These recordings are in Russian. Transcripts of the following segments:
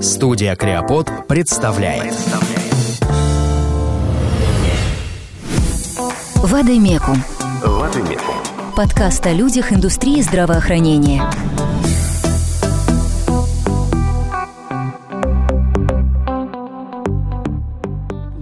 Студия Креопод представляет. Вадимекум. Вадимекум. Подкаст о людях индустрии здравоохранения.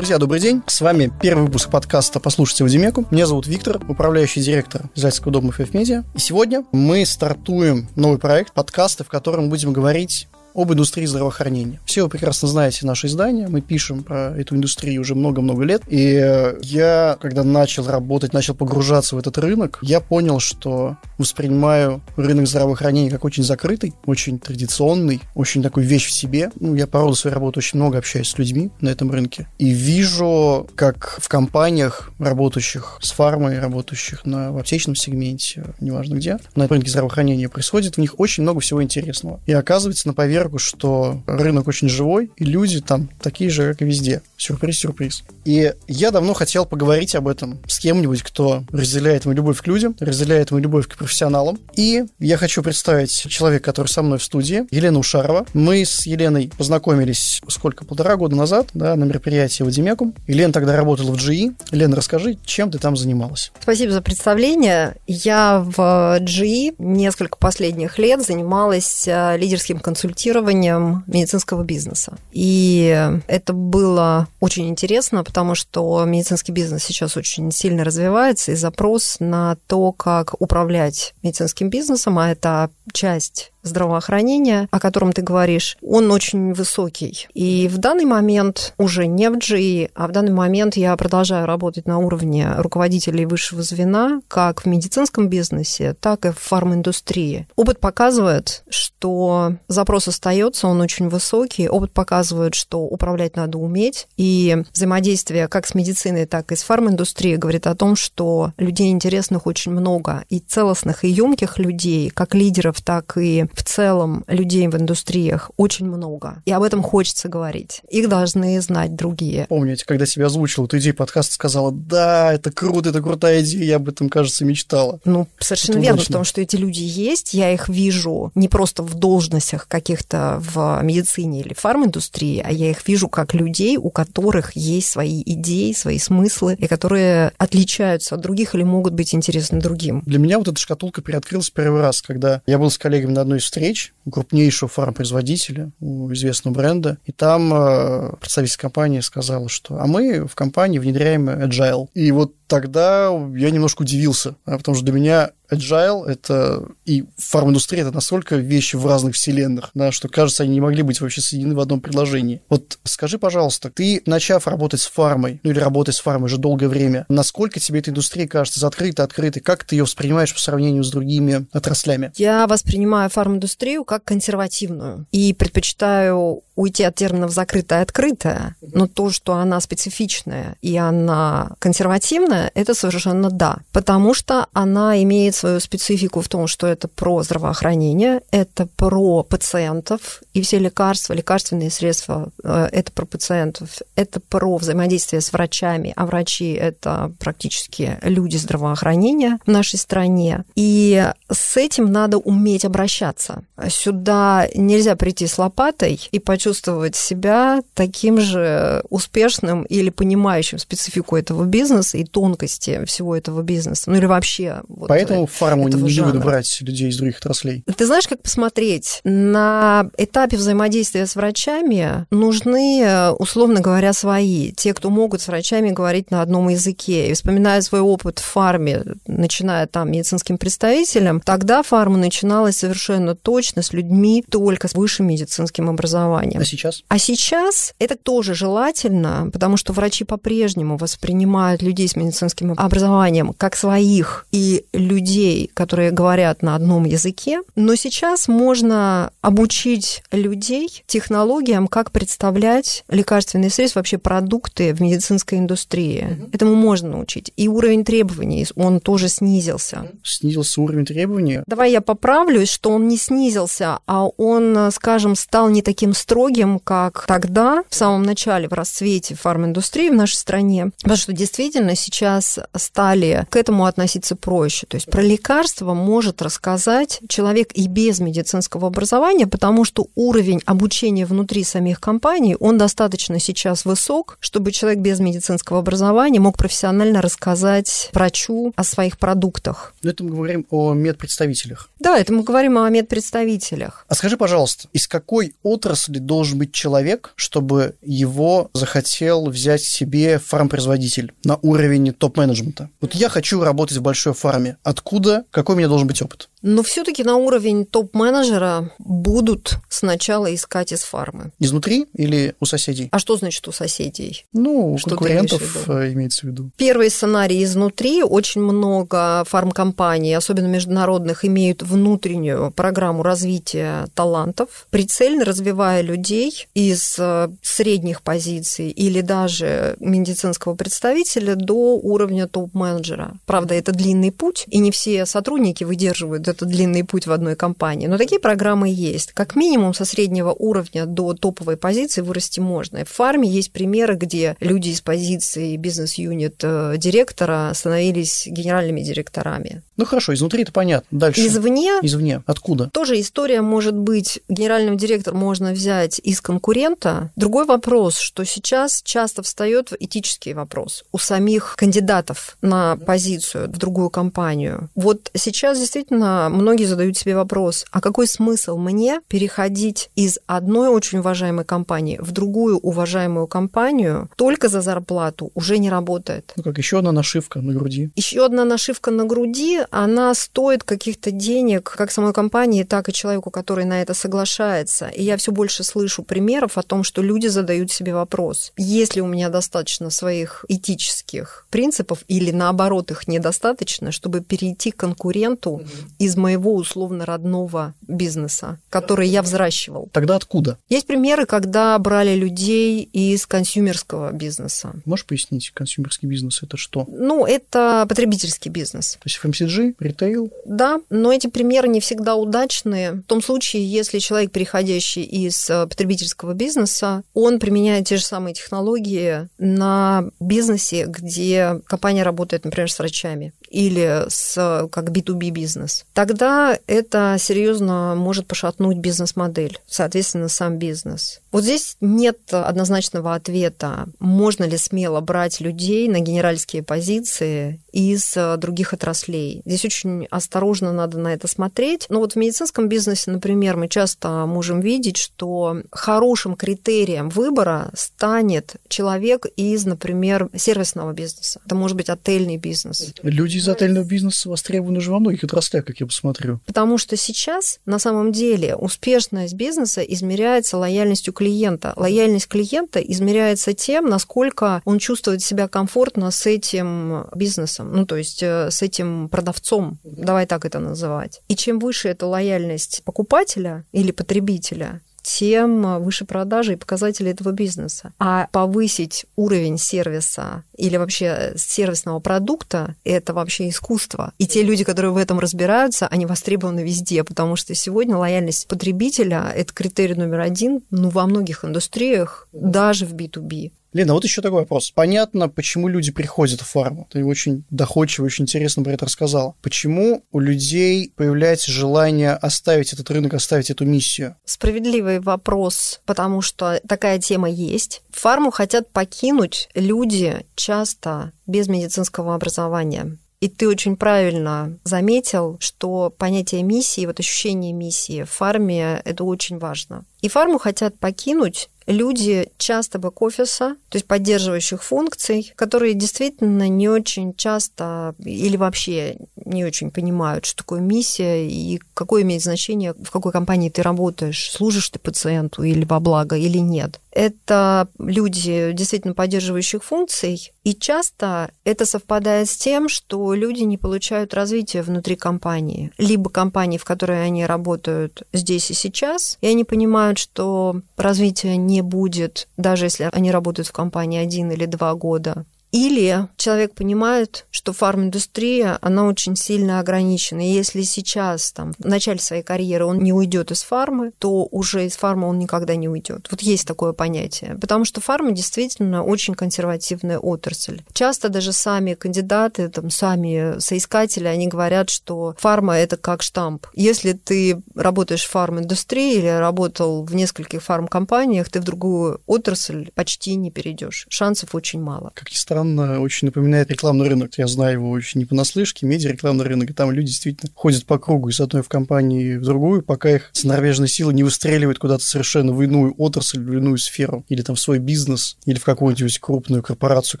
Друзья, добрый день. С вами первый выпуск подкаста «Послушайте Вадимеку». Меня зовут Виктор, управляющий директор издательского дома FF Media. И сегодня мы стартуем новый проект подкаста, в котором будем говорить об индустрии здравоохранения. Все вы прекрасно знаете наше издание, мы пишем про эту индустрию уже много-много лет, и я, когда начал работать, начал погружаться в этот рынок, я понял, что воспринимаю рынок здравоохранения как очень закрытый, очень традиционный, очень такой вещь в себе. Ну, я по роду своей работы очень много общаюсь с людьми на этом рынке, и вижу, как в компаниях, работающих с фармой, работающих на, в аптечном сегменте, неважно где, на рынке здравоохранения происходит, в них очень много всего интересного. И оказывается, на поверхности поверку, что рынок очень живой, и люди там такие же, как и везде. Сюрприз-сюрприз. И я давно хотел поговорить об этом с кем-нибудь, кто разделяет мою любовь к людям, разделяет мою любовь к профессионалам. И я хочу представить человека, который со мной в студии, Елена Ушарова. Мы с Еленой познакомились сколько, полтора года назад, да, на мероприятии в Адимекум. Елена тогда работала в GE. Елена, расскажи, чем ты там занималась? Спасибо за представление. Я в GE несколько последних лет занималась э, лидерским консультированием регулированием медицинского бизнеса. И это было очень интересно, потому что медицинский бизнес сейчас очень сильно развивается, и запрос на то, как управлять медицинским бизнесом, а это часть здравоохранения, о котором ты говоришь, он очень высокий. И в данный момент уже не в GE, а в данный момент я продолжаю работать на уровне руководителей высшего звена, как в медицинском бизнесе, так и в фарминдустрии. Опыт показывает, что запрос остается, он очень высокий. Опыт показывает, что управлять надо уметь. И взаимодействие как с медициной, так и с фарминдустрией говорит о том, что людей интересных очень много. И целостных, и емких людей, как лидеров, так и в целом людей в индустриях очень много. И об этом хочется говорить. Их должны знать другие. Помните, когда тебя озвучил эту идею подкаста, сказала, да, это круто, это крутая идея, я об этом, кажется, мечтала. Ну, совершенно это верно, удачно. потому что эти люди есть, я их вижу не просто в должностях каких-то в медицине или фарминдустрии, а я их вижу как людей, у которых есть свои идеи, свои смыслы, и которые отличаются от других или могут быть интересны другим. Для меня вот эта шкатулка приоткрылась первый раз, когда я был с коллегами на одной встреч крупнейшего фармпроизводителя, у известного бренда, и там э, представитель компании сказал, что «а мы в компании внедряем Agile». И вот тогда я немножко удивился, потому что для меня agile это и фарм-индустрия это настолько вещи в разных вселенных, да, что кажется, они не могли быть вообще соединены в одном предложении. Вот скажи, пожалуйста, ты, начав работать с фармой, ну или работать с фармой уже долгое время, насколько тебе эта индустрия кажется закрытой, открытой, как ты ее воспринимаешь по сравнению с другими отраслями? Я воспринимаю фарм-индустрию как консервативную и предпочитаю уйти от терминов закрытая открытая, но то, что она специфичная и она консервативная, это совершенно да, потому что она имеет свою специфику в том, что это про здравоохранение, это про пациентов, и все лекарства, лекарственные средства, э, это про пациентов, это про взаимодействие с врачами, а врачи – это практически люди здравоохранения в нашей стране. И с этим надо уметь обращаться. Сюда нельзя прийти с лопатой и почувствовать, себя таким же успешным или понимающим специфику этого бизнеса и тонкости всего этого бизнеса, ну или вообще. Поэтому фарму не жанра. любят брать людей из других отраслей. Ты знаешь, как посмотреть? На этапе взаимодействия с врачами нужны, условно говоря, свои. Те, кто могут с врачами говорить на одном языке. И вспоминая свой опыт в фарме, начиная там медицинским представителем, тогда фарма начиналась совершенно точно с людьми только с высшим медицинским образованием. А сейчас? А сейчас это тоже желательно, потому что врачи по-прежнему воспринимают людей с медицинским образованием как своих и людей, которые говорят на одном языке. Но сейчас можно обучить людей технологиям, как представлять лекарственные средства, вообще продукты в медицинской индустрии. Угу. Этому можно научить. И уровень требований, он тоже снизился. Снизился уровень требований? Давай я поправлюсь, что он не снизился, а он, скажем, стал не таким строгим, как тогда, в самом начале, в расцвете фарминдустрии в нашей стране. Потому что действительно сейчас стали к этому относиться проще. То есть лекарства может рассказать человек и без медицинского образования, потому что уровень обучения внутри самих компаний, он достаточно сейчас высок, чтобы человек без медицинского образования мог профессионально рассказать врачу о своих продуктах. Но это мы говорим о медпредставителях. Да, это мы говорим о медпредставителях. А скажи, пожалуйста, из какой отрасли должен быть человек, чтобы его захотел взять себе фармпроизводитель на уровень топ-менеджмента? Вот я хочу работать в большой фарме. Откуда, какой у меня должен быть опыт? Но все-таки на уровень топ-менеджера будут сначала искать из фармы. Изнутри или у соседей? А что значит у соседей? Ну, у Что конкурентов в э, имеется в виду. Первый сценарий изнутри. Очень много фармкомпаний, особенно международных, имеют внутреннюю программу развития талантов, прицельно развивая людей из э, средних позиций или даже медицинского представителя до уровня топ-менеджера. Правда, это длинный путь, и не все сотрудники выдерживают этот длинный путь в одной компании. Но такие программы есть. Как минимум со среднего уровня до топовой позиции вырасти можно. В фарме есть примеры, где люди из позиции бизнес-юнит э, директора становились генеральными директорами. Ну хорошо, изнутри это понятно. Дальше. Извне Извне. Откуда? тоже история может быть, генерального директора можно взять из конкурента. Другой вопрос, что сейчас часто встает этический вопрос у самих кандидатов на позицию в другую компанию. Вот сейчас действительно многие задают себе вопрос, а какой смысл мне переходить из одной очень уважаемой компании в другую уважаемую компанию только за зарплату уже не работает. Ну как, еще одна нашивка на груди. Еще одна нашивка на груди, она стоит каких-то денег как самой компании, так и человеку, который на это соглашается. И я все больше слышу примеров о том, что люди задают себе вопрос, есть ли у меня достаточно своих этических принципов или наоборот их недостаточно, чтобы перейти к конкуренту из моего условно родного бизнеса, который я взращивал. Тогда откуда? Есть примеры, когда брали людей из консюмерского бизнеса. Можешь пояснить, консюмерский бизнес это что? Ну, это потребительский бизнес. То есть FMCG, ритейл? Да, но эти примеры не всегда удачные. В том случае, если человек, переходящий из э, потребительского бизнеса, он применяет те же самые технологии на бизнесе, где компания работает, например, с врачами или с как B2B бизнес, тогда это серьезно может пошатнуть бизнес-модель, соответственно, сам бизнес. Вот здесь нет однозначного ответа, можно ли смело брать людей на генеральские позиции из э, других отраслей. Здесь очень осторожно надо на это смотреть. Но вот в медицинском бизнесе, например, мы часто можем видеть, что хорошим критерием выбора станет человек из, например, сервисного бизнеса. Это может быть отельный бизнес. Люди из отельного бизнеса востребованы уже во многих отраслях, как я посмотрю. Потому что сейчас на самом деле успешность бизнеса измеряется лояльностью клиента. Лояльность клиента измеряется тем, насколько он чувствует себя комфортно с этим бизнесом, ну то есть э, с этим продавцом, давай так это называть. И чем выше эта лояльность покупателя или потребителя, тем выше продажи и показатели этого бизнеса. А повысить уровень сервиса или вообще сервисного продукта – это вообще искусство. И те люди, которые в этом разбираются, они востребованы везде, потому что сегодня лояльность потребителя – это критерий номер один ну, во многих индустриях, даже в B2B. Лена, вот еще такой вопрос. Понятно, почему люди приходят в фарму. Ты очень доходчиво, очень интересно про это рассказала. Почему у людей появляется желание оставить этот рынок, оставить эту миссию? Справедливый вопрос, потому что такая тема есть. Фарму хотят покинуть люди часто без медицинского образования. И ты очень правильно заметил, что понятие миссии, вот ощущение миссии в фарме – это очень важно. И фарму хотят покинуть люди часто бэк-офиса, то есть поддерживающих функций, которые действительно не очень часто или вообще не очень понимают, что такое миссия и какое имеет значение, в какой компании ты работаешь, служишь ты пациенту или во благо, или нет. Это люди, действительно поддерживающих функций, и часто это совпадает с тем, что люди не получают развития внутри компании. Либо компании, в которой они работают здесь и сейчас, и они понимают, что развития не будет, даже если они работают в компании один или два года. Или человек понимает, что фарм-индустрия, она очень сильно ограничена. И если сейчас, там, в начале своей карьеры он не уйдет из фармы, то уже из фармы он никогда не уйдет. Вот есть такое понятие. Потому что фарма действительно очень консервативная отрасль. Часто даже сами кандидаты, там, сами соискатели, они говорят, что фарма – это как штамп. Если ты работаешь в фарм-индустрии или работал в нескольких фарм-компаниях, ты в другую отрасль почти не перейдешь. Шансов очень мало. Как ни странно, очень напоминает рекламный рынок. Я знаю его очень не понаслышке, медиа рекламный рынок, и там люди действительно ходят по кругу из одной в компании в другую, пока их центробежные силы не выстреливают куда-то совершенно в иную отрасль, в иную сферу, или там в свой бизнес, или в какую-нибудь крупную корпорацию,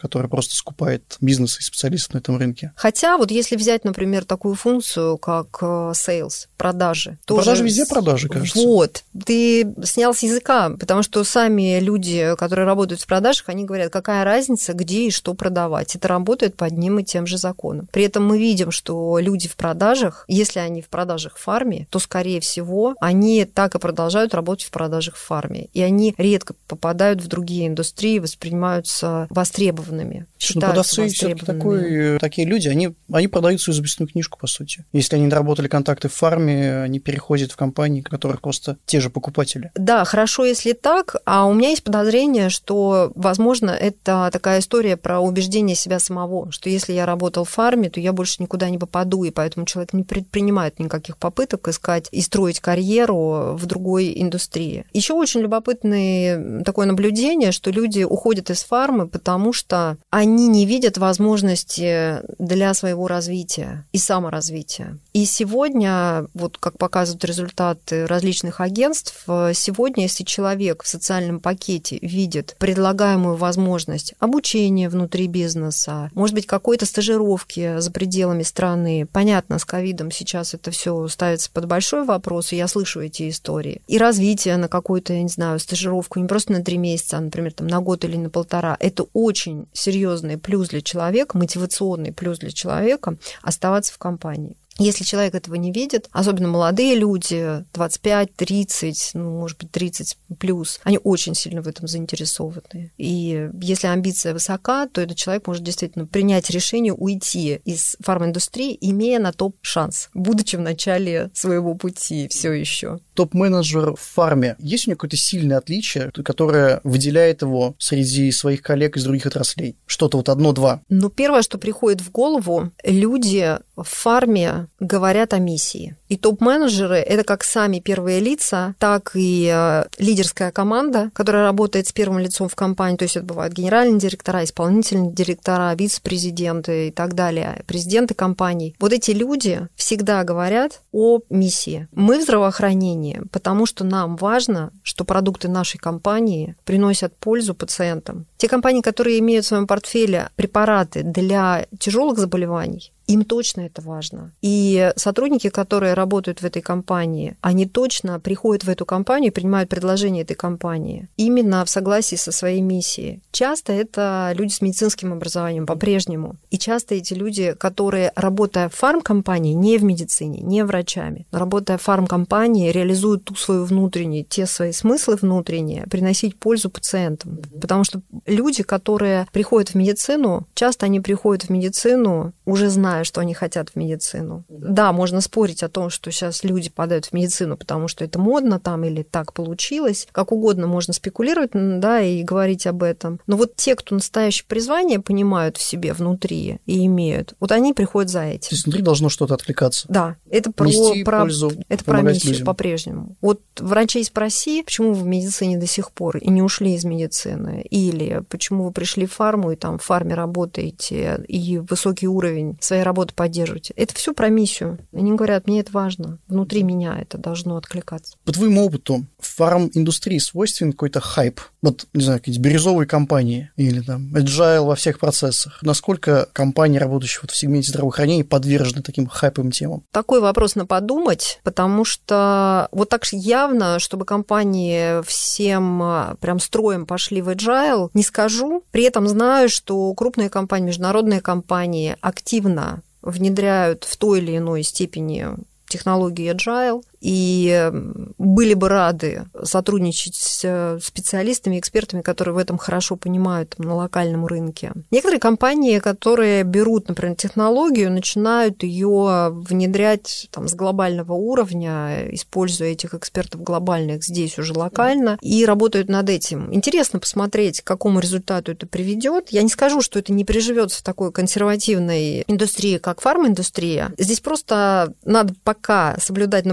которая просто скупает бизнес и специалистов на этом рынке. Хотя вот если взять, например, такую функцию, как э, sales, продажи. Тоже... Продажи везде продажи, кажется. Вот. Ты снял с языка, потому что сами люди, которые работают в продажах, они говорят, какая разница, где и что продавать. Это работает по одним и тем же законам. При этом мы видим, что люди в продажах, если они в продажах в фарме, то, скорее всего, они так и продолжают работать в продажах в фарме. И они редко попадают в другие индустрии, воспринимаются востребованными. Ну, продавцы такой, такие люди, они, они продают свою записную книжку, по сути. Если они доработали контакты в фарме, они переходят в компании, которых просто те же покупатели. Да, хорошо, если так. А у меня есть подозрение, что, возможно, это такая история про убеждение себя самого, что если я работал в фарме, то я больше никуда не попаду, и поэтому человек не предпринимает никаких попыток искать и строить карьеру в другой индустрии. Еще очень любопытное такое наблюдение, что люди уходят из фармы, потому что они не видят возможности для своего развития и саморазвития. И сегодня, вот как показывают результаты различных агентств, сегодня, если человек в социальном пакете видит предлагаемую возможность обучения внутри бизнеса, может быть, какой-то стажировки за пределами страны, понятно, с ковидом сейчас это все ставится под большой вопрос, и я слышу эти истории, и развитие на какую-то, я не знаю, стажировку не просто на три месяца, а, например, там, на год или на полтора, это очень серьезный плюс для человека, мотивационный плюс для человека оставаться в компании. Если человек этого не видит, особенно молодые люди, 25, 30, ну, может быть, 30 плюс, они очень сильно в этом заинтересованы. И если амбиция высока, то этот человек может действительно принять решение уйти из фарминдустрии, имея на топ шанс, будучи в начале своего пути все еще. Топ-менеджер в фарме, есть у него какое-то сильное отличие, которое выделяет его среди своих коллег из других отраслей? Что-то вот одно-два? Ну, первое, что приходит в голову, люди в фарме говорят о миссии. И топ-менеджеры – это как сами первые лица, так и э, лидерская команда, которая работает с первым лицом в компании. То есть это бывают генеральные директора, исполнительные директора, вице-президенты и так далее, президенты компаний. Вот эти люди всегда говорят о миссии. Мы в здравоохранении, потому что нам важно, что продукты нашей компании приносят пользу пациентам. Те компании, которые имеют в своем портфеле препараты для тяжелых заболеваний, им точно это важно. И сотрудники, которые работают в этой компании, они точно приходят в эту компанию и принимают предложения этой компании именно в согласии со своей миссией. Часто это люди с медицинским образованием по-прежнему. И часто эти люди, которые, работая в фармкомпании, не в медицине, не врачами, но работая в фармкомпании, реализуют ту свою внутреннюю, те свои смыслы внутренние, приносить пользу пациентам. Потому что люди, которые приходят в медицину, часто они приходят в медицину уже зная, зная, что они хотят в медицину. Да, можно спорить о том, что сейчас люди подают в медицину, потому что это модно там или так получилось. Как угодно можно спекулировать, да, и говорить об этом. Но вот те, кто настоящее призвание понимают в себе внутри и имеют, вот они приходят за этим. То есть внутри должно что-то откликаться. Да, это про, про, пользу, это про миссию по-прежнему. Вот врачей спроси, почему вы в медицине до сих пор и не ушли из медицины, или почему вы пришли в фарму и там в фарме работаете, и высокий уровень своей работы поддерживаете. Это все про миссию. Они говорят, мне это важно. Внутри меня это должно откликаться. По твоему опыту, в фарм-индустрии свойственен какой-то хайп? Вот, не знаю, какие-то бирюзовые компании или там agile во всех процессах. Насколько компании, работающие вот в сегменте здравоохранения, подвержены таким хайповым темам? Такой вопрос на подумать, потому что вот так явно, чтобы компании всем а, прям строем пошли в agile, не скажу. При этом знаю, что крупные компании, международные компании активно внедряют в той или иной степени технологии agile, и были бы рады сотрудничать с специалистами, экспертами, которые в этом хорошо понимают там, на локальном рынке. Некоторые компании, которые берут, например, технологию, начинают ее внедрять там, с глобального уровня, используя этих экспертов глобальных здесь уже локально, и работают над этим. Интересно посмотреть, к какому результату это приведет. Я не скажу, что это не приживется в такой консервативной индустрии, как фарм-индустрия. Здесь просто надо пока соблюдать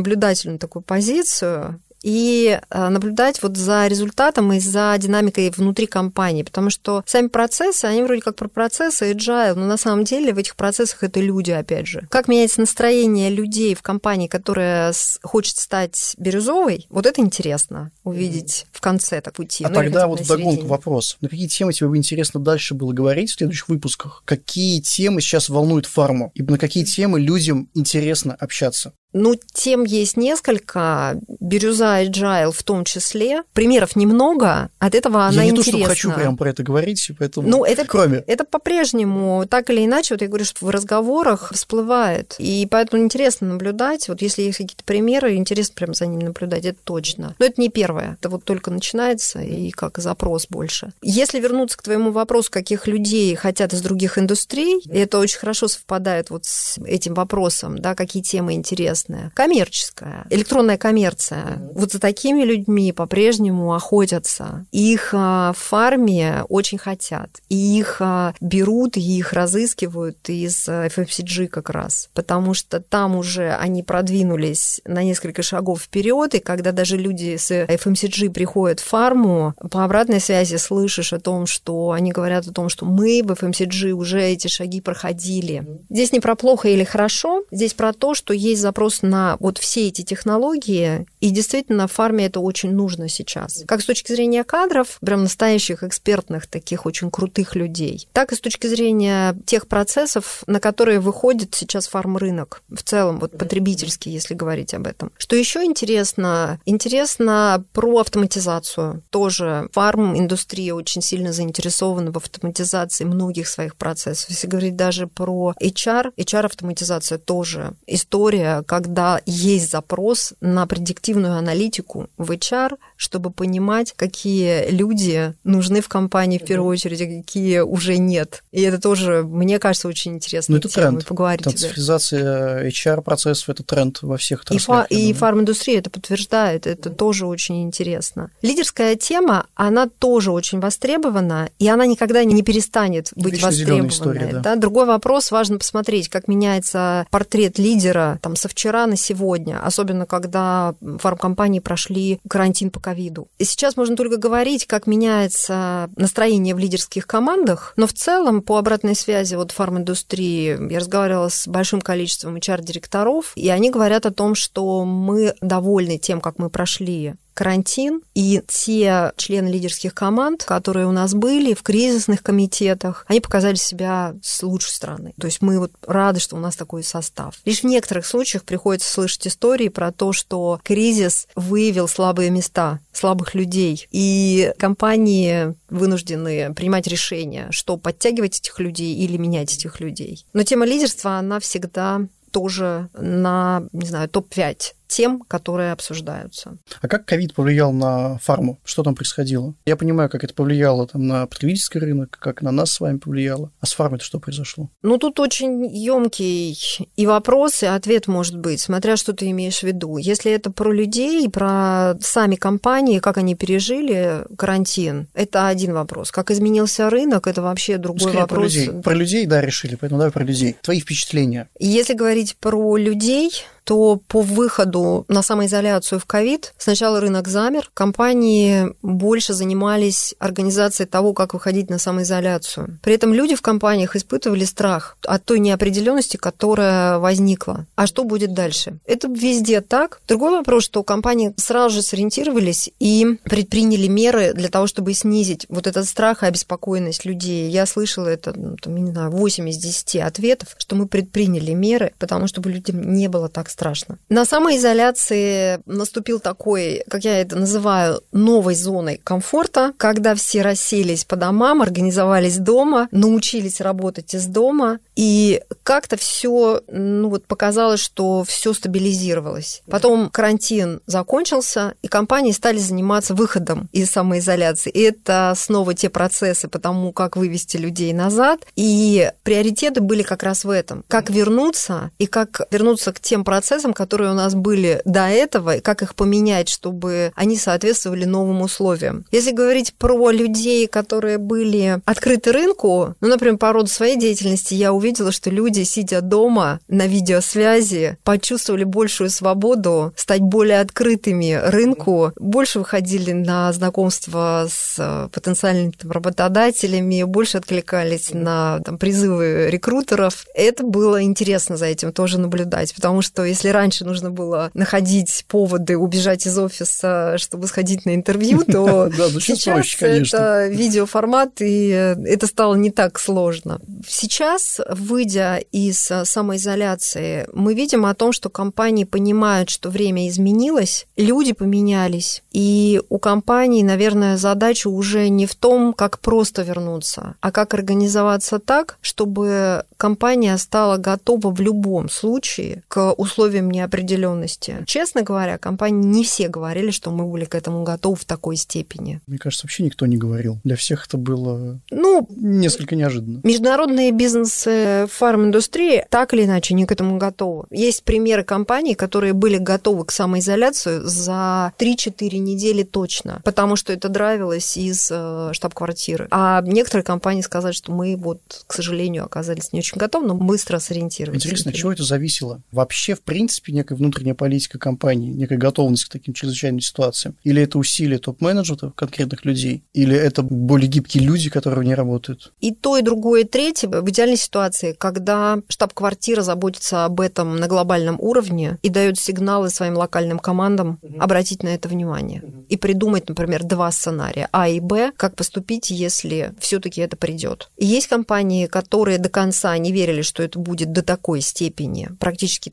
наблюдательную такую позицию, и э, наблюдать вот за результатом и за динамикой внутри компании, потому что сами процессы, они вроде как про процессы agile, но на самом деле в этих процессах это люди, опять же. Как меняется настроение людей в компании, которая хочет стать бирюзовой, вот это интересно увидеть в конце так пути. А ну, тогда вот вдогонку вопрос. На какие темы тебе бы интересно дальше было говорить в следующих выпусках? Какие темы сейчас волнуют фарму? И на какие темы людям интересно общаться? Ну, тем есть несколько. Бирюза Agile в том числе. Примеров немного, от этого она я не интересна. Я не то, что хочу прямо про это говорить, поэтому... Ну, это, кроме... Это по-прежнему, так или иначе, вот я говорю, что в разговорах всплывает. И поэтому интересно наблюдать. Вот если есть какие-то примеры, интересно прям за ними наблюдать, это точно. Но это не первое. Это вот только начинается, и как запрос больше. Если вернуться к твоему вопросу, каких людей хотят из других индустрий, и это очень хорошо совпадает вот с этим вопросом, да, какие темы интересны интересная, коммерческая, электронная коммерция. Вот за такими людьми по-прежнему охотятся. Их а, в фарме очень хотят. И их а, берут, и их разыскивают из FMCG как раз. Потому что там уже они продвинулись на несколько шагов вперед, и когда даже люди с FMCG приходят в фарму, по обратной связи слышишь о том, что они говорят о том, что мы в FMCG уже эти шаги проходили. Здесь не про плохо или хорошо, здесь про то, что есть запрос запрос на вот все эти технологии, и действительно в фарме это очень нужно сейчас. Как с точки зрения кадров, прям настоящих экспертных, таких очень крутых людей, так и с точки зрения тех процессов, на которые выходит сейчас фарм-рынок в целом, вот потребительский, если говорить об этом. Что еще интересно? Интересно про автоматизацию. Тоже фарм-индустрия очень сильно заинтересована в автоматизации многих своих процессов. Если говорить даже про HR, HR-автоматизация тоже история, когда есть запрос на предиктивную аналитику в HR, чтобы понимать, какие люди нужны в компании в первую очередь, а какие уже нет. И это тоже, мне кажется, очень интересно. Ну, это тренд. Поговорить Трансферизация HR-процессов – это тренд во всех отраслях. И, фа- и фарм-индустрия это подтверждает, это mm тоже очень интересно. Лидерская тема, она тоже очень востребована, и она никогда не перестанет быть Вечно востребованной. История, да. Да? Другой вопрос, важно посмотреть, как меняется портрет лидера там, со вчера на сегодня, особенно когда фармкомпании прошли карантин по ковиду. И сейчас можно только говорить, как меняется настроение в лидерских командах, но в целом по обратной связи вот фарминдустрии я разговаривала с большим количеством HR-директоров, и они говорят о том, что мы довольны тем, как мы прошли карантин, и те члены лидерских команд, которые у нас были в кризисных комитетах, они показали себя с лучшей стороны. То есть мы вот рады, что у нас такой состав. Лишь в некоторых случаях приходится слышать истории про то, что кризис выявил слабые места, слабых людей, и компании вынуждены принимать решение, что подтягивать этих людей или менять этих людей. Но тема лидерства, она всегда тоже на, не знаю, топ-5 тем, которые обсуждаются. А как ковид повлиял на фарму? Что там происходило? Я понимаю, как это повлияло там, на потребительский рынок, как на нас с вами повлияло. А с фармой-то что произошло? Ну, тут очень емкий и вопрос, и ответ может быть, смотря что ты имеешь в виду. Если это про людей, про сами компании, как они пережили карантин, это один вопрос. Как изменился рынок, это вообще другой Скорее вопрос. Про людей. про людей, да, решили, поэтому давай про людей. Твои впечатления. Если говорить про людей, то по выходу на самоизоляцию в ковид сначала рынок замер, компании больше занимались организацией того, как выходить на самоизоляцию. При этом люди в компаниях испытывали страх от той неопределенности, которая возникла. А что будет дальше? Это везде так. Другой вопрос, что компании сразу же сориентировались и предприняли меры для того, чтобы снизить вот этот страх и обеспокоенность людей. Я слышала это, ну, там, не знаю, 8 из 10 ответов, что мы предприняли меры, потому чтобы людям не было так страшно. На самоизоляции наступил такой, как я это называю, новой зоной комфорта, когда все расселись по домам, организовались дома, научились работать из дома, и как-то все, ну вот показалось, что все стабилизировалось. Потом карантин закончился, и компании стали заниматься выходом из самоизоляции. И это снова те процессы по тому, как вывести людей назад. И приоритеты были как раз в этом. Как вернуться и как вернуться к тем процессам, которые у нас были до этого, и как их поменять, чтобы они соответствовали новым условиям. Если говорить про людей, которые были открыты рынку, ну, например, по роду своей деятельности, я увидела, что люди, сидя дома на видеосвязи, почувствовали большую свободу стать более открытыми рынку, больше выходили на знакомства с э, потенциальными там, работодателями, больше откликались на там, призывы рекрутеров. Это было интересно за этим тоже наблюдать, потому что если раньше нужно было находить поводы убежать из офиса, чтобы сходить на интервью, то ну сейчас это видеоформат, и это стало не так сложно. Сейчас, выйдя из самоизоляции, мы видим о том, что компании понимают, что время изменилось, люди поменялись, и у компании, наверное, задача уже не в том, как просто вернуться, а как организоваться так, чтобы компания стала готова в любом случае к условиям неопределенности. Честно говоря, компании не все говорили, что мы были к этому готовы в такой степени. Мне кажется, вообще никто не говорил. Для всех это было ну, несколько неожиданно. Международные бизнесы фарм-индустрии так или иначе не к этому готовы. Есть примеры компаний, которые были готовы к самоизоляции за 3-4 недели точно, потому что это драйвилось из э, штаб-квартиры. А некоторые компании сказали, что мы вот, к сожалению, оказались не очень готовы, но быстро сориентировались. Интересно, от чего это зависело? Вообще, в принципе, некая внутренняя политика компании, некая готовность к таким чрезвычайным ситуациям? Или это усилие топ-менеджмента конкретных людей? Или это более гибкие люди, которые в ней работают? И то, и другое, и третье. В идеальной ситуации, когда штаб-квартира заботится об этом на глобальном уровне и дает сигналы своим локальным командам угу. обратить на это внимание угу. и придумать, например, два сценария А и Б, как поступить, если все-таки это придет. И есть компании, которые до конца не верили, что это будет до такой степени практически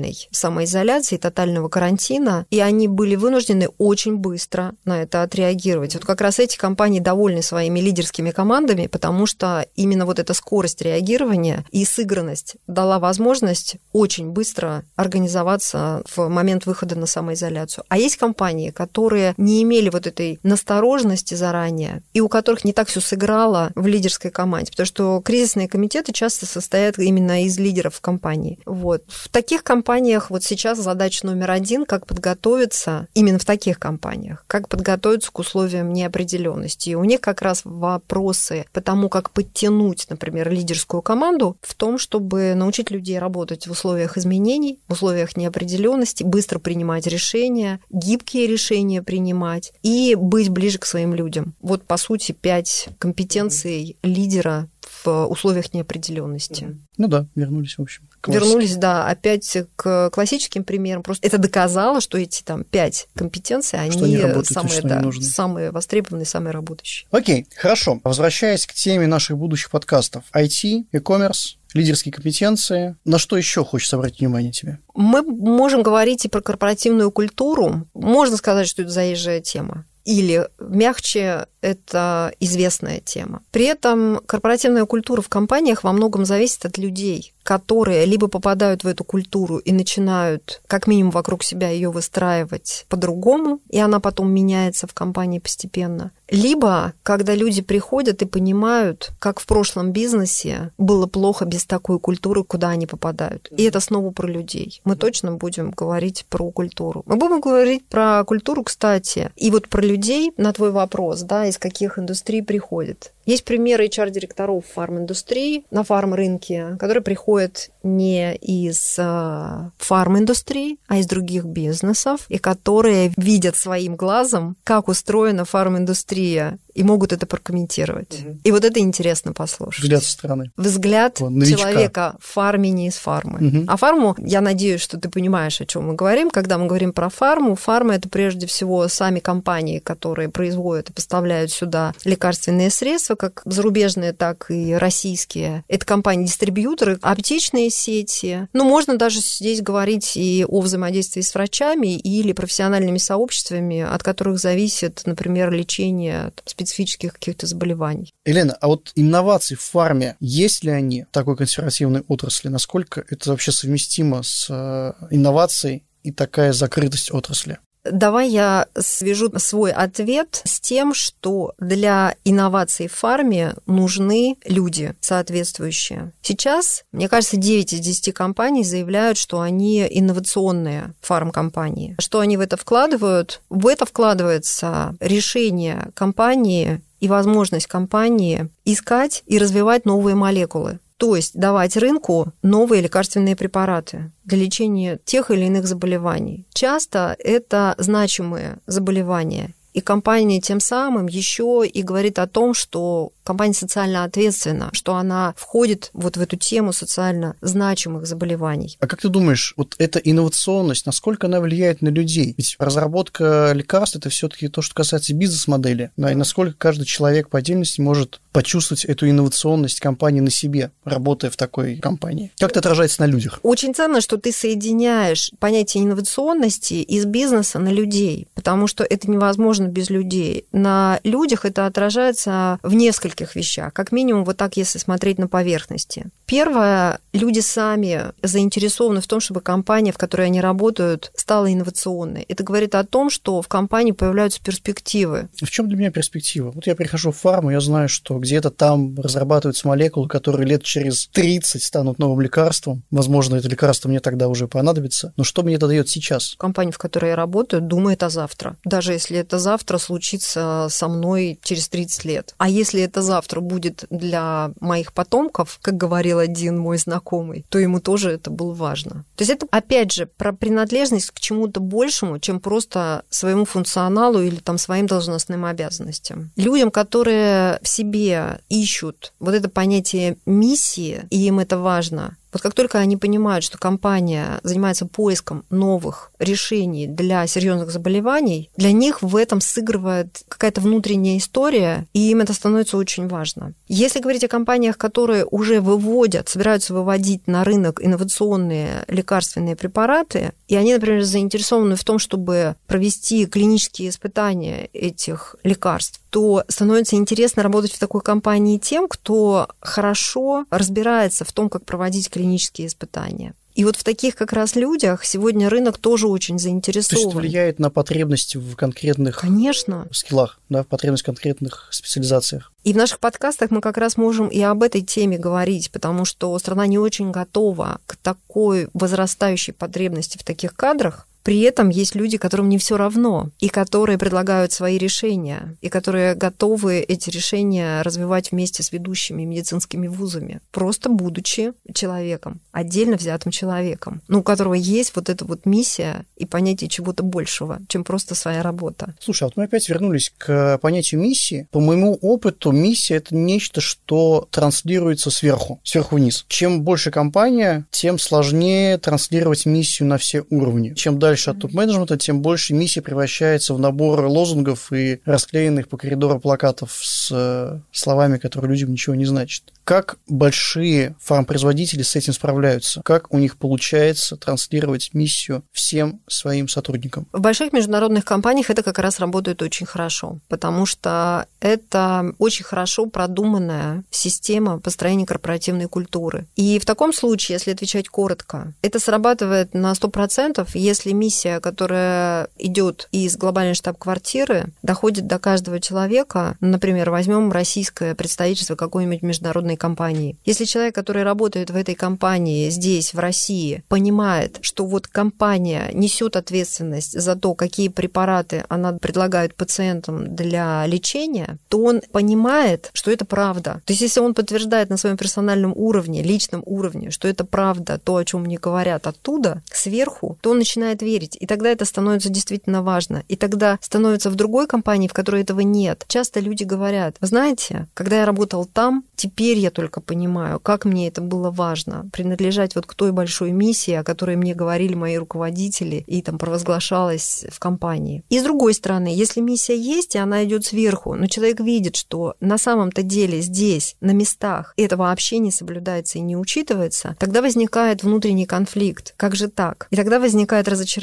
тотальной самоизоляции, тотального карантина, и они были вынуждены очень быстро на это отреагировать. Вот как раз эти компании довольны своими лидерскими командами, потому что именно вот эта скорость реагирования и сыгранность дала возможность очень быстро организоваться в момент выхода на самоизоляцию. А есть компании, которые не имели вот этой настороженности заранее, и у которых не так все сыграло в лидерской команде, потому что кризисные комитеты часто состоят именно из лидеров компании. Вот. В таких компаниях вот сейчас задача номер один, как подготовиться, именно в таких компаниях, как подготовиться к условиям неопределенности. И у них как раз вопросы по тому, как подтянуть, например, лидерскую команду в том, чтобы научить людей работать в условиях изменений, в условиях неопределенности, быстро принимать решения, гибкие решения принимать и быть ближе к своим людям. Вот, по сути, пять компетенций лидера в условиях неопределенности. Ну да, вернулись, в общем. Вернулись, да, опять к классическим примерам. Просто это доказало, что эти там пять компетенций, они, они работают, самые, да, они самые востребованные, самые работающие. Окей, хорошо. Возвращаясь к теме наших будущих подкастов. IT, e-commerce, лидерские компетенции. На что еще хочется обратить внимание тебе? Мы можем говорить и про корпоративную культуру. Можно сказать, что это заезжая тема или мягче это известная тема. При этом корпоративная культура в компаниях во многом зависит от людей, которые либо попадают в эту культуру и начинают как минимум вокруг себя ее выстраивать по-другому, и она потом меняется в компании постепенно, либо когда люди приходят и понимают, как в прошлом бизнесе было плохо без такой культуры, куда они попадают. И это снова про людей. Мы точно будем говорить про культуру. Мы будем говорить про культуру, кстати, и вот про людей на твой вопрос, да, из каких индустрий приходят. Есть примеры HR-директоров фарм-индустрии на фарм-рынке, которые приходят не из э, фарм-индустрии, а из других бизнесов, и которые видят своим глазом, как устроена фарм-индустрия и могут это прокомментировать. И вот это интересно послушать. Взгляд со стороны. Взгляд Новичка. человека в фарме, не из фармы. Мгм. А фарму, я надеюсь, что ты понимаешь, о чем мы говорим. Когда мы говорим про фарму, фарма это прежде всего сами компании, которые производят и поставляют сюда лекарственные средства, как зарубежные, так и российские. Это компании-дистрибьюторы, аптечные сети. Ну, можно даже здесь говорить и о взаимодействии с врачами или профессиональными сообществами, от которых зависит, например, лечение там, специфических каких-то заболеваний. Елена, а вот инновации в фарме, есть ли они в такой консервативной отрасли? Насколько это вообще совместимо с э, инновацией и такая закрытость отрасли? Давай я свяжу свой ответ с тем, что для инноваций в фарме нужны люди соответствующие. Сейчас, мне кажется, 9 из 10 компаний заявляют, что они инновационные фармкомпании. Что они в это вкладывают? В это вкладывается решение компании и возможность компании искать и развивать новые молекулы. То есть давать рынку новые лекарственные препараты для лечения тех или иных заболеваний. Часто это значимые заболевания. И компания тем самым еще и говорит о том, что компания социально ответственна, что она входит вот в эту тему социально значимых заболеваний. А как ты думаешь, вот эта инновационность, насколько она влияет на людей? Ведь разработка лекарств это все-таки то, что касается бизнес-модели. Да, и насколько каждый человек по отдельности может почувствовать эту инновационность компании на себе, работая в такой компании. Как это отражается на людях? Очень ценно, что ты соединяешь понятие инновационности из бизнеса на людей, потому что это невозможно без людей. На людях это отражается в нескольких вещах. Как минимум, вот так, если смотреть на поверхности. Первое, люди сами заинтересованы в том, чтобы компания, в которой они работают, стала инновационной. Это говорит о том, что в компании появляются перспективы. В чем для меня перспектива? Вот я прихожу в фарму, я знаю, что где-то там разрабатываются молекулы, которые лет через 30 станут новым лекарством. Возможно, это лекарство мне тогда уже понадобится. Но что мне это дает сейчас? Компания, в которой я работаю, думает о завтра. Даже если это завтра случится со мной через 30 лет. А если это завтра будет для моих потомков, как говорил один мой знакомый, то ему тоже это было важно. То есть это, опять же, про принадлежность к чему-то большему, чем просто своему функционалу или там своим должностным обязанностям. Людям, которые в себе ищут вот это понятие миссии, и им это важно, вот как только они понимают, что компания занимается поиском новых решений для серьезных заболеваний, для них в этом сыгрывает какая-то внутренняя история, и им это становится очень важно. Если говорить о компаниях, которые уже выводят, собираются выводить на рынок инновационные лекарственные препараты, и они, например, заинтересованы в том, чтобы провести клинические испытания этих лекарств, то становится интересно работать в такой компании тем, кто хорошо разбирается в том, как проводить клинические испытания. И вот в таких как раз людях сегодня рынок тоже очень То заинтересован. есть это влияет на потребности в конкретных Конечно. скиллах, да, потребность в конкретных специализациях. И в наших подкастах мы как раз можем и об этой теме говорить, потому что страна не очень готова к такой возрастающей потребности в таких кадрах. При этом есть люди, которым не все равно, и которые предлагают свои решения, и которые готовы эти решения развивать вместе с ведущими медицинскими вузами, просто будучи человеком, отдельно взятым человеком, ну, у которого есть вот эта вот миссия и понятие чего-то большего, чем просто своя работа. Слушай, а вот мы опять вернулись к понятию миссии. По моему опыту, миссия это нечто, что транслируется сверху, сверху вниз. Чем больше компания, тем сложнее транслировать миссию на все уровни. Чем дальше от топ-менеджмента, тем больше миссия превращается в набор лозунгов и расклеенных по коридору плакатов с э, словами, которые людям ничего не значат. Как большие фармпроизводители с этим справляются? Как у них получается транслировать миссию всем своим сотрудникам? В больших международных компаниях это как раз работает очень хорошо, потому что это очень хорошо продуманная система построения корпоративной культуры. И в таком случае, если отвечать коротко, это срабатывает на 100%, если миссия, которая идет из глобальной штаб-квартиры, доходит до каждого человека. Например, возьмем российское представительство какой-нибудь международной компании. Если человек, который работает в этой компании здесь, в России, понимает, что вот компания несет ответственность за то, какие препараты она предлагает пациентам для лечения, то он понимает, что это правда. То есть если он подтверждает на своем персональном уровне, личном уровне, что это правда, то, о чем мне говорят оттуда, сверху, то он начинает проверить. И тогда это становится действительно важно. И тогда становится в другой компании, в которой этого нет. Часто люди говорят, знаете, когда я работал там, теперь я только понимаю, как мне это было важно, принадлежать вот к той большой миссии, о которой мне говорили мои руководители и там провозглашалась в компании. И с другой стороны, если миссия есть, и она идет сверху, но человек видит, что на самом-то деле здесь, на местах, это вообще не соблюдается и не учитывается, тогда возникает внутренний конфликт. Как же так? И тогда возникает разочарование.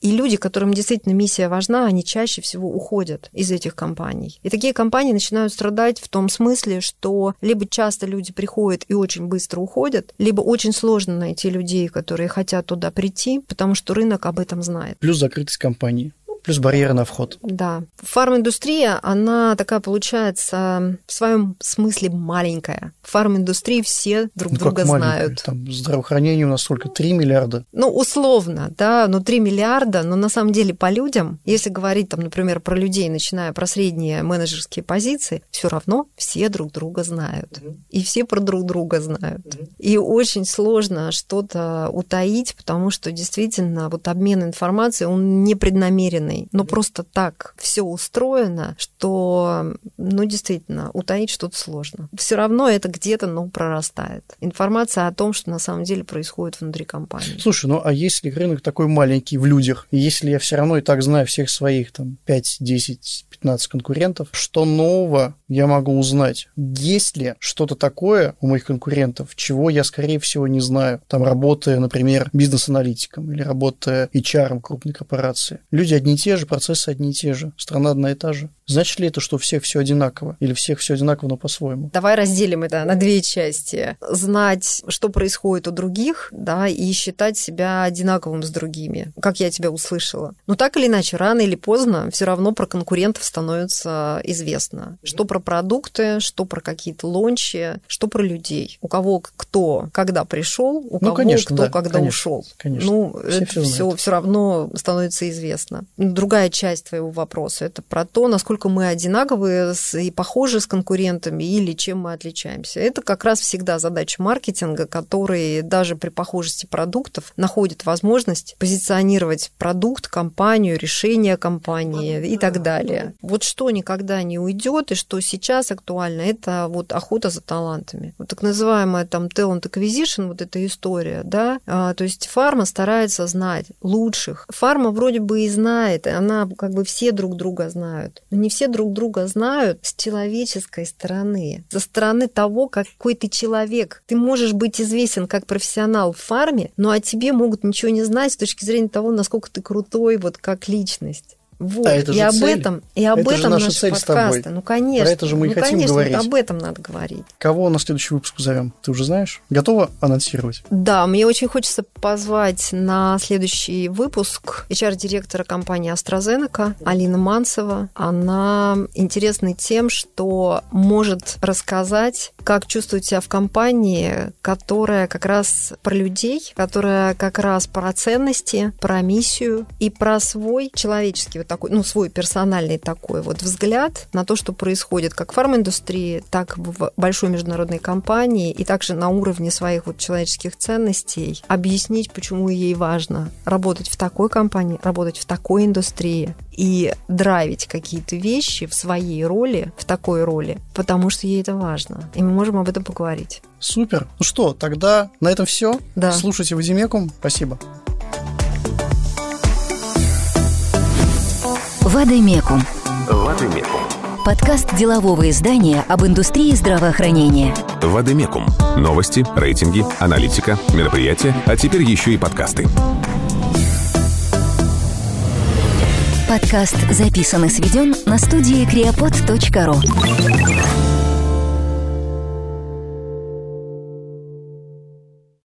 И люди, которым действительно миссия важна, они чаще всего уходят из этих компаний. И такие компании начинают страдать в том смысле, что либо часто люди приходят и очень быстро уходят, либо очень сложно найти людей, которые хотят туда прийти, потому что рынок об этом знает. Плюс закрытость компании плюс барьеры на вход. Да. Фарм-индустрия, она такая получается в своем смысле маленькая. В фарм-индустрии все друг ну, друга знают. Там здравоохранение у нас сколько? 3 миллиарда? Ну, условно, да, ну 3 миллиарда, но на самом деле по людям, если говорить там, например, про людей, начиная про средние менеджерские позиции, все равно все друг друга знают. И все про друг друга знают. И очень сложно что-то утаить, потому что действительно вот обмен информацией, он непреднамеренный естественный, но просто так все устроено, что, ну, действительно, утаить что-то сложно. Все равно это где-то, ну, прорастает. Информация о том, что на самом деле происходит внутри компании. Слушай, ну, а если рынок такой маленький в людях, если я все равно и так знаю всех своих, там, 5, 10, 15 конкурентов, что нового я могу узнать? Есть ли что-то такое у моих конкурентов, чего я, скорее всего, не знаю? Там, работая, например, бизнес-аналитиком или работая HR крупной корпорации. Люди одни те же, процессы одни и те же, страна одна и та же. Значит ли это, что у всех все одинаково? Или всех все одинаково, но по-своему? Давай разделим это на две части. Знать, что происходит у других, да, и считать себя одинаковым с другими, как я тебя услышала. Но так или иначе, рано или поздно все равно про конкурентов становится известно. Что про продукты, что про какие-то лончи, что про людей. У кого кто когда пришел, у ну, кого конечно, кто да, когда конечно, ушел. Конечно. Ну, все это все, все равно становится известно. Другая часть твоего вопроса это про то, насколько мы одинаковые и похожи с конкурентами или чем мы отличаемся. Это как раз всегда задача маркетинга, который даже при похожести продуктов находит возможность позиционировать продукт, компанию, решение компании и так далее. Вот что никогда не уйдет и что сейчас актуально, это вот охота за талантами. Вот так называемая там talent acquisition, вот эта история, да, а, то есть фарма старается знать лучших. Фарма вроде бы и знает, она как бы все друг друга знают, но не все друг друга знают с человеческой стороны, со стороны того, какой ты человек. Ты можешь быть известен как профессионал в фарме, но о тебе могут ничего не знать с точки зрения того, насколько ты крутой вот как личность. Вот. А это же и об цель. этом, и об это этом наша наши цель подкасты. с тобой. Ну, конечно. Про это же мы ну, и хотим конечно, говорить. Об этом надо говорить. Кого на следующий выпуск позовем? Ты уже знаешь? Готова анонсировать? Да, мне очень хочется позвать на следующий выпуск HR-директора компании AstraZeneca Алина Манцева. Она интересна тем, что может рассказать, как чувствовать себя в компании, которая как раз про людей, которая как раз про ценности, про миссию и про свой человеческий такой, ну, свой персональный такой вот взгляд на то, что происходит как в фарминдустрии, так в большой международной компании и также на уровне своих вот человеческих ценностей объяснить, почему ей важно работать в такой компании, работать в такой индустрии и драйвить какие-то вещи в своей роли, в такой роли, потому что ей это важно. И мы можем об этом поговорить. Супер. Ну что, тогда на этом все. Да. Слушайте Вадимекум. Спасибо. Вадимекум. Вадимекум. Подкаст делового издания об индустрии здравоохранения. Вадимекум. Новости, рейтинги, аналитика, мероприятия, а теперь еще и подкасты. Подкаст записан и сведен на студии creapod.ru.